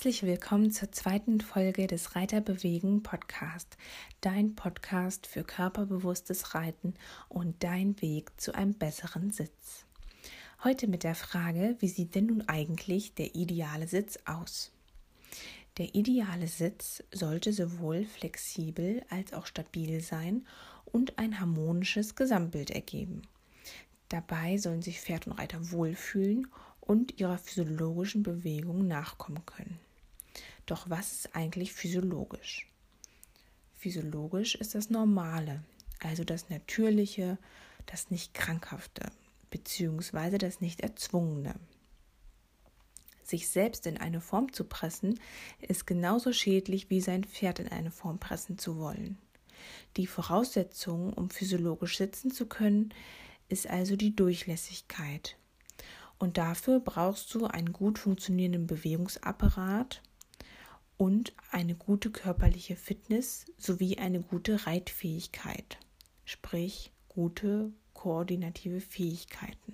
Herzlich willkommen zur zweiten Folge des Reiterbewegen Podcast, dein Podcast für körperbewusstes Reiten und dein Weg zu einem besseren Sitz. Heute mit der Frage, wie sieht denn nun eigentlich der ideale Sitz aus? Der ideale Sitz sollte sowohl flexibel als auch stabil sein und ein harmonisches Gesamtbild ergeben. Dabei sollen sich Pferd und Reiter wohlfühlen und ihrer physiologischen Bewegung nachkommen können. Doch was ist eigentlich physiologisch? Physiologisch ist das Normale, also das Natürliche, das nicht Krankhafte, beziehungsweise das nicht Erzwungene. Sich selbst in eine Form zu pressen, ist genauso schädlich wie sein Pferd in eine Form pressen zu wollen. Die Voraussetzung, um physiologisch sitzen zu können, ist also die Durchlässigkeit. Und dafür brauchst du einen gut funktionierenden Bewegungsapparat und eine gute körperliche Fitness sowie eine gute Reitfähigkeit, sprich gute koordinative Fähigkeiten.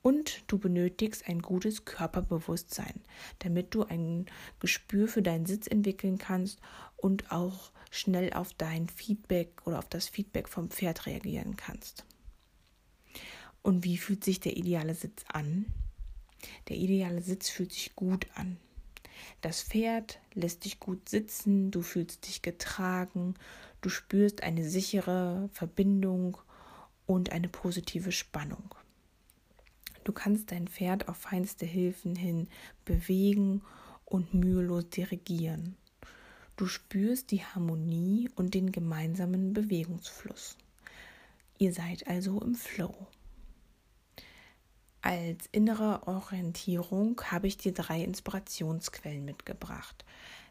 Und du benötigst ein gutes Körperbewusstsein, damit du ein Gespür für deinen Sitz entwickeln kannst und auch schnell auf dein Feedback oder auf das Feedback vom Pferd reagieren kannst. Und wie fühlt sich der ideale Sitz an? Der ideale Sitz fühlt sich gut an. Das Pferd lässt dich gut sitzen, du fühlst dich getragen, du spürst eine sichere Verbindung und eine positive Spannung. Du kannst dein Pferd auf feinste Hilfen hin bewegen und mühelos dirigieren. Du spürst die Harmonie und den gemeinsamen Bewegungsfluss. Ihr seid also im Flow. Als innere Orientierung habe ich dir drei Inspirationsquellen mitgebracht.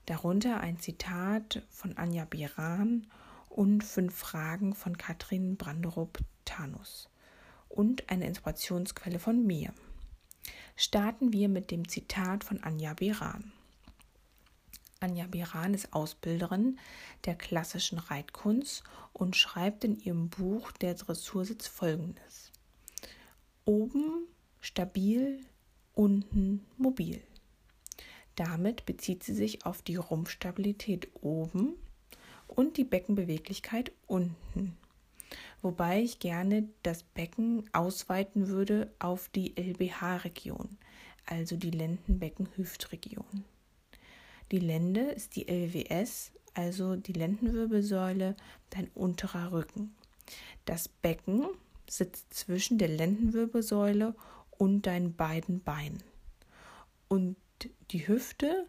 Darunter ein Zitat von Anja Biran und fünf Fragen von Katrin Branderup-Tanus und eine Inspirationsquelle von mir. Starten wir mit dem Zitat von Anja Biran. Anja Biran ist Ausbilderin der klassischen Reitkunst und schreibt in ihrem Buch Der Dressursitz folgendes. Oben stabil, unten mobil. Damit bezieht sie sich auf die Rumpfstabilität oben und die Beckenbeweglichkeit unten. Wobei ich gerne das Becken ausweiten würde auf die LBH-Region, also die Lendenbecken-Hüftregion. Die Lende ist die LWS, also die Lendenwirbelsäule, dein unterer Rücken. Das Becken sitzt zwischen der Lendenwirbelsäule und deinen beiden Beinen. Und die Hüfte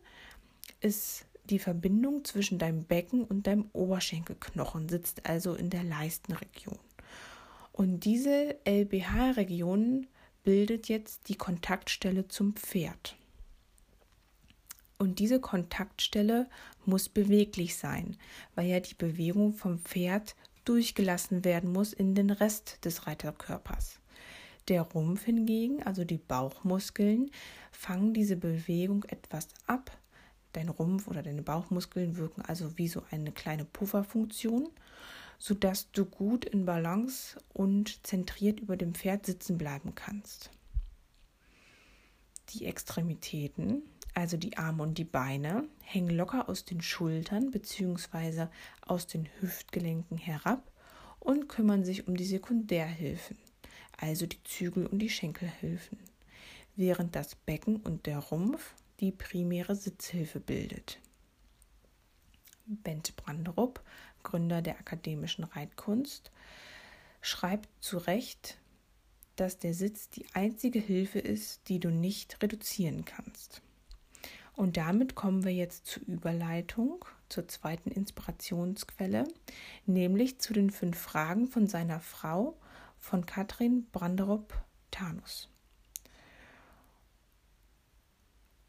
ist die Verbindung zwischen deinem Becken und deinem Oberschenkelknochen, sitzt also in der Leistenregion. Und diese LBH-Region bildet jetzt die Kontaktstelle zum Pferd. Und diese Kontaktstelle muss beweglich sein, weil ja die Bewegung vom Pferd durchgelassen werden muss in den Rest des Reiterkörpers. Der Rumpf hingegen, also die Bauchmuskeln, fangen diese Bewegung etwas ab. Dein Rumpf oder deine Bauchmuskeln wirken also wie so eine kleine Pufferfunktion, sodass du gut in Balance und zentriert über dem Pferd sitzen bleiben kannst. Die Extremitäten, also die Arme und die Beine, hängen locker aus den Schultern bzw. aus den Hüftgelenken herab und kümmern sich um die Sekundärhilfen also die Zügel und die Schenkelhilfen, während das Becken und der Rumpf die primäre Sitzhilfe bildet. Bent Branderup, Gründer der akademischen Reitkunst, schreibt zu Recht, dass der Sitz die einzige Hilfe ist, die du nicht reduzieren kannst. Und damit kommen wir jetzt zur Überleitung zur zweiten Inspirationsquelle, nämlich zu den fünf Fragen von seiner Frau von Katrin Branderup-Tanus.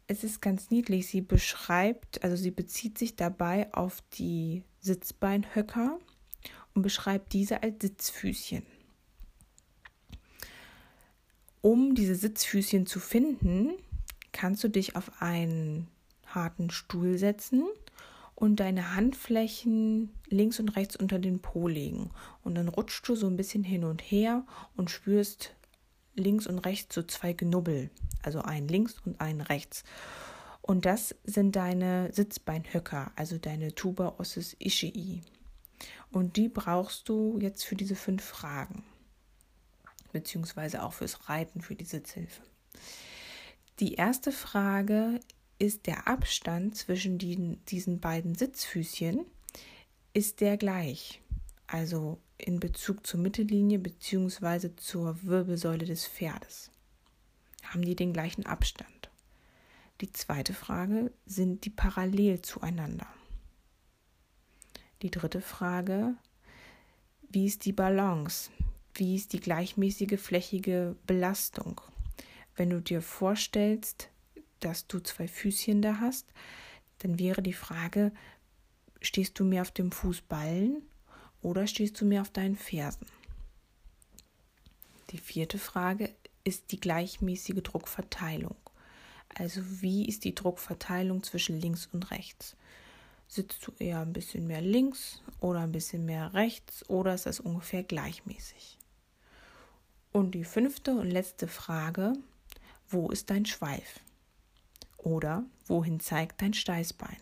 Es ist ganz niedlich. Sie beschreibt, also sie bezieht sich dabei auf die Sitzbeinhöcker und beschreibt diese als Sitzfüßchen. Um diese Sitzfüßchen zu finden, kannst du dich auf einen harten Stuhl setzen und deine Handflächen links und rechts unter den Po legen. Und dann rutschst du so ein bisschen hin und her und spürst links und rechts so zwei Knubbel, also einen links und einen rechts. Und das sind deine Sitzbeinhöcker, also deine Tuba ossis ischii. Und die brauchst du jetzt für diese fünf Fragen, beziehungsweise auch fürs Reiten, für die Sitzhilfe. Die erste Frage ist der Abstand zwischen die, diesen beiden Sitzfüßchen, ist der gleich? Also in Bezug zur Mittellinie bzw. zur Wirbelsäule des Pferdes. Haben die den gleichen Abstand? Die zweite Frage, sind die parallel zueinander? Die dritte Frage, wie ist die Balance? Wie ist die gleichmäßige flächige Belastung? Wenn du dir vorstellst, dass du zwei Füßchen da hast, dann wäre die Frage, stehst du mehr auf dem Fußballen oder stehst du mehr auf deinen Fersen? Die vierte Frage ist die gleichmäßige Druckverteilung. Also wie ist die Druckverteilung zwischen links und rechts? Sitzt du eher ein bisschen mehr links oder ein bisschen mehr rechts oder ist das ungefähr gleichmäßig? Und die fünfte und letzte Frage, wo ist dein Schweif? Oder wohin zeigt dein Steißbein?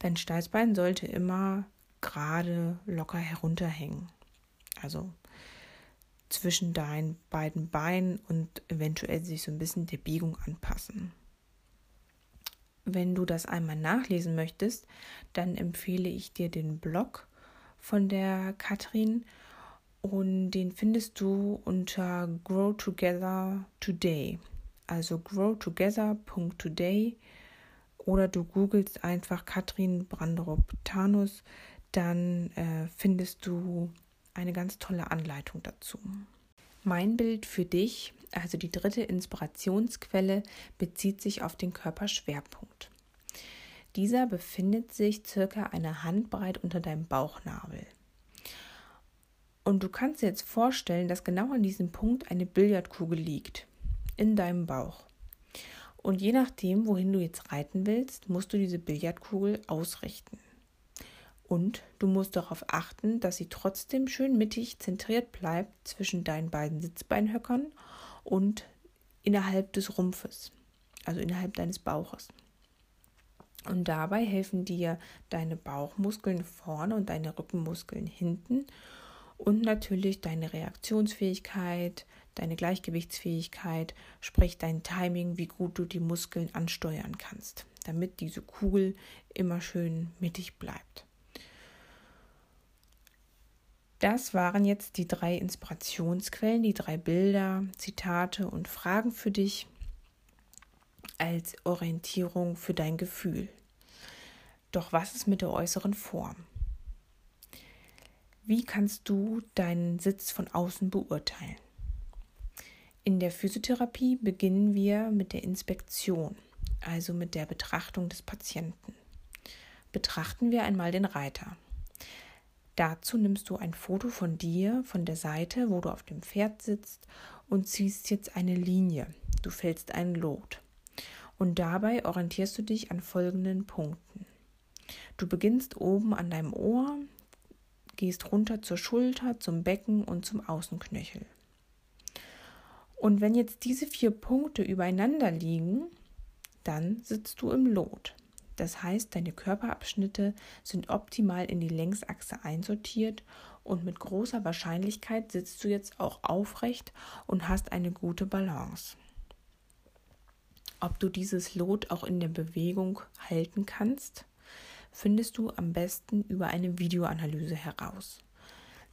Dein Steißbein sollte immer gerade locker herunterhängen. Also zwischen deinen beiden Beinen und eventuell sich so ein bisschen der Biegung anpassen. Wenn du das einmal nachlesen möchtest, dann empfehle ich dir den Blog von der Katrin und den findest du unter Grow Together Today also growtogether.today oder du googelst einfach Katrin Branderup-Tanus, dann äh, findest du eine ganz tolle Anleitung dazu. Mein Bild für dich, also die dritte Inspirationsquelle, bezieht sich auf den Körperschwerpunkt. Dieser befindet sich circa eine Handbreit unter deinem Bauchnabel. Und du kannst dir jetzt vorstellen, dass genau an diesem Punkt eine Billardkugel liegt in deinem Bauch. Und je nachdem, wohin du jetzt reiten willst, musst du diese Billardkugel ausrichten. Und du musst darauf achten, dass sie trotzdem schön mittig zentriert bleibt zwischen deinen beiden Sitzbeinhöckern und innerhalb des Rumpfes, also innerhalb deines Bauches. Und dabei helfen dir deine Bauchmuskeln vorne und deine Rückenmuskeln hinten und natürlich deine Reaktionsfähigkeit, deine Gleichgewichtsfähigkeit, sprich dein Timing, wie gut du die Muskeln ansteuern kannst, damit diese Kugel immer schön mittig bleibt. Das waren jetzt die drei Inspirationsquellen, die drei Bilder, Zitate und Fragen für dich als Orientierung für dein Gefühl. Doch was ist mit der äußeren Form? Wie kannst du deinen Sitz von außen beurteilen? In der Physiotherapie beginnen wir mit der Inspektion, also mit der Betrachtung des Patienten. Betrachten wir einmal den Reiter. Dazu nimmst du ein Foto von dir, von der Seite, wo du auf dem Pferd sitzt und ziehst jetzt eine Linie. Du fällst einen Lot. Und dabei orientierst du dich an folgenden Punkten. Du beginnst oben an deinem Ohr, gehst runter zur Schulter, zum Becken und zum Außenknöchel. Und wenn jetzt diese vier Punkte übereinander liegen, dann sitzt du im Lot. Das heißt, deine Körperabschnitte sind optimal in die Längsachse einsortiert und mit großer Wahrscheinlichkeit sitzt du jetzt auch aufrecht und hast eine gute Balance. Ob du dieses Lot auch in der Bewegung halten kannst, findest du am besten über eine Videoanalyse heraus.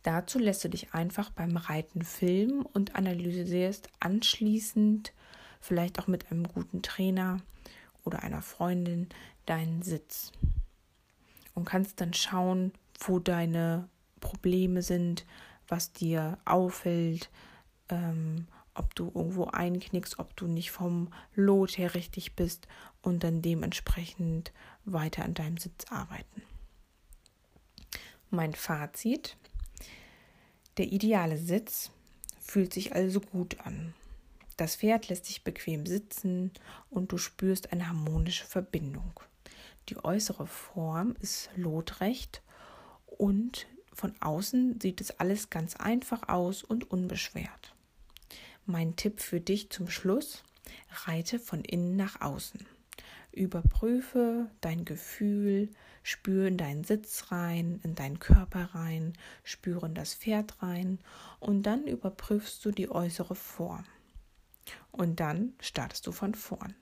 Dazu lässt du dich einfach beim Reiten filmen und analysierst anschließend, vielleicht auch mit einem guten Trainer oder einer Freundin, deinen Sitz. Und kannst dann schauen, wo deine Probleme sind, was dir auffällt, ähm, ob du irgendwo einknickst, ob du nicht vom Lot her richtig bist und dann dementsprechend weiter an deinem Sitz arbeiten. Mein Fazit. Der ideale Sitz fühlt sich also gut an. Das Pferd lässt sich bequem sitzen und du spürst eine harmonische Verbindung. Die äußere Form ist lotrecht und von außen sieht es alles ganz einfach aus und unbeschwert. Mein Tipp für dich zum Schluss, reite von innen nach außen. Überprüfe dein Gefühl, spüre in deinen Sitz rein, in deinen Körper rein, spüre in das Pferd rein und dann überprüfst du die äußere Form. Und dann startest du von vorn.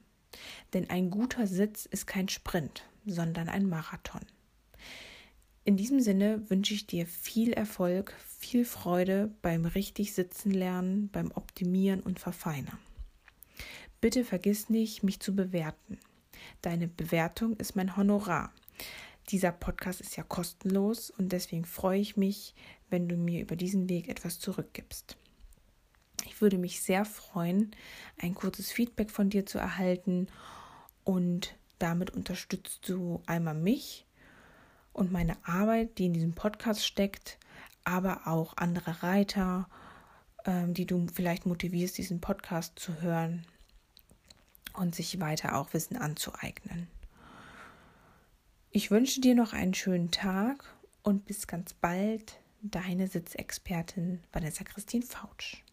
Denn ein guter Sitz ist kein Sprint, sondern ein Marathon. In diesem Sinne wünsche ich dir viel Erfolg, viel Freude beim richtig Sitzen lernen, beim Optimieren und Verfeinern. Bitte vergiss nicht, mich zu bewerten. Deine Bewertung ist mein Honorar. Dieser Podcast ist ja kostenlos und deswegen freue ich mich, wenn du mir über diesen Weg etwas zurückgibst. Ich würde mich sehr freuen, ein kurzes Feedback von dir zu erhalten und damit unterstützt du einmal mich und meine Arbeit, die in diesem Podcast steckt, aber auch andere Reiter, ähm, die du vielleicht motivierst, diesen Podcast zu hören und sich weiter auch Wissen anzueignen. Ich wünsche dir noch einen schönen Tag und bis ganz bald, deine Sitzexpertin Vanessa Christine Fautsch.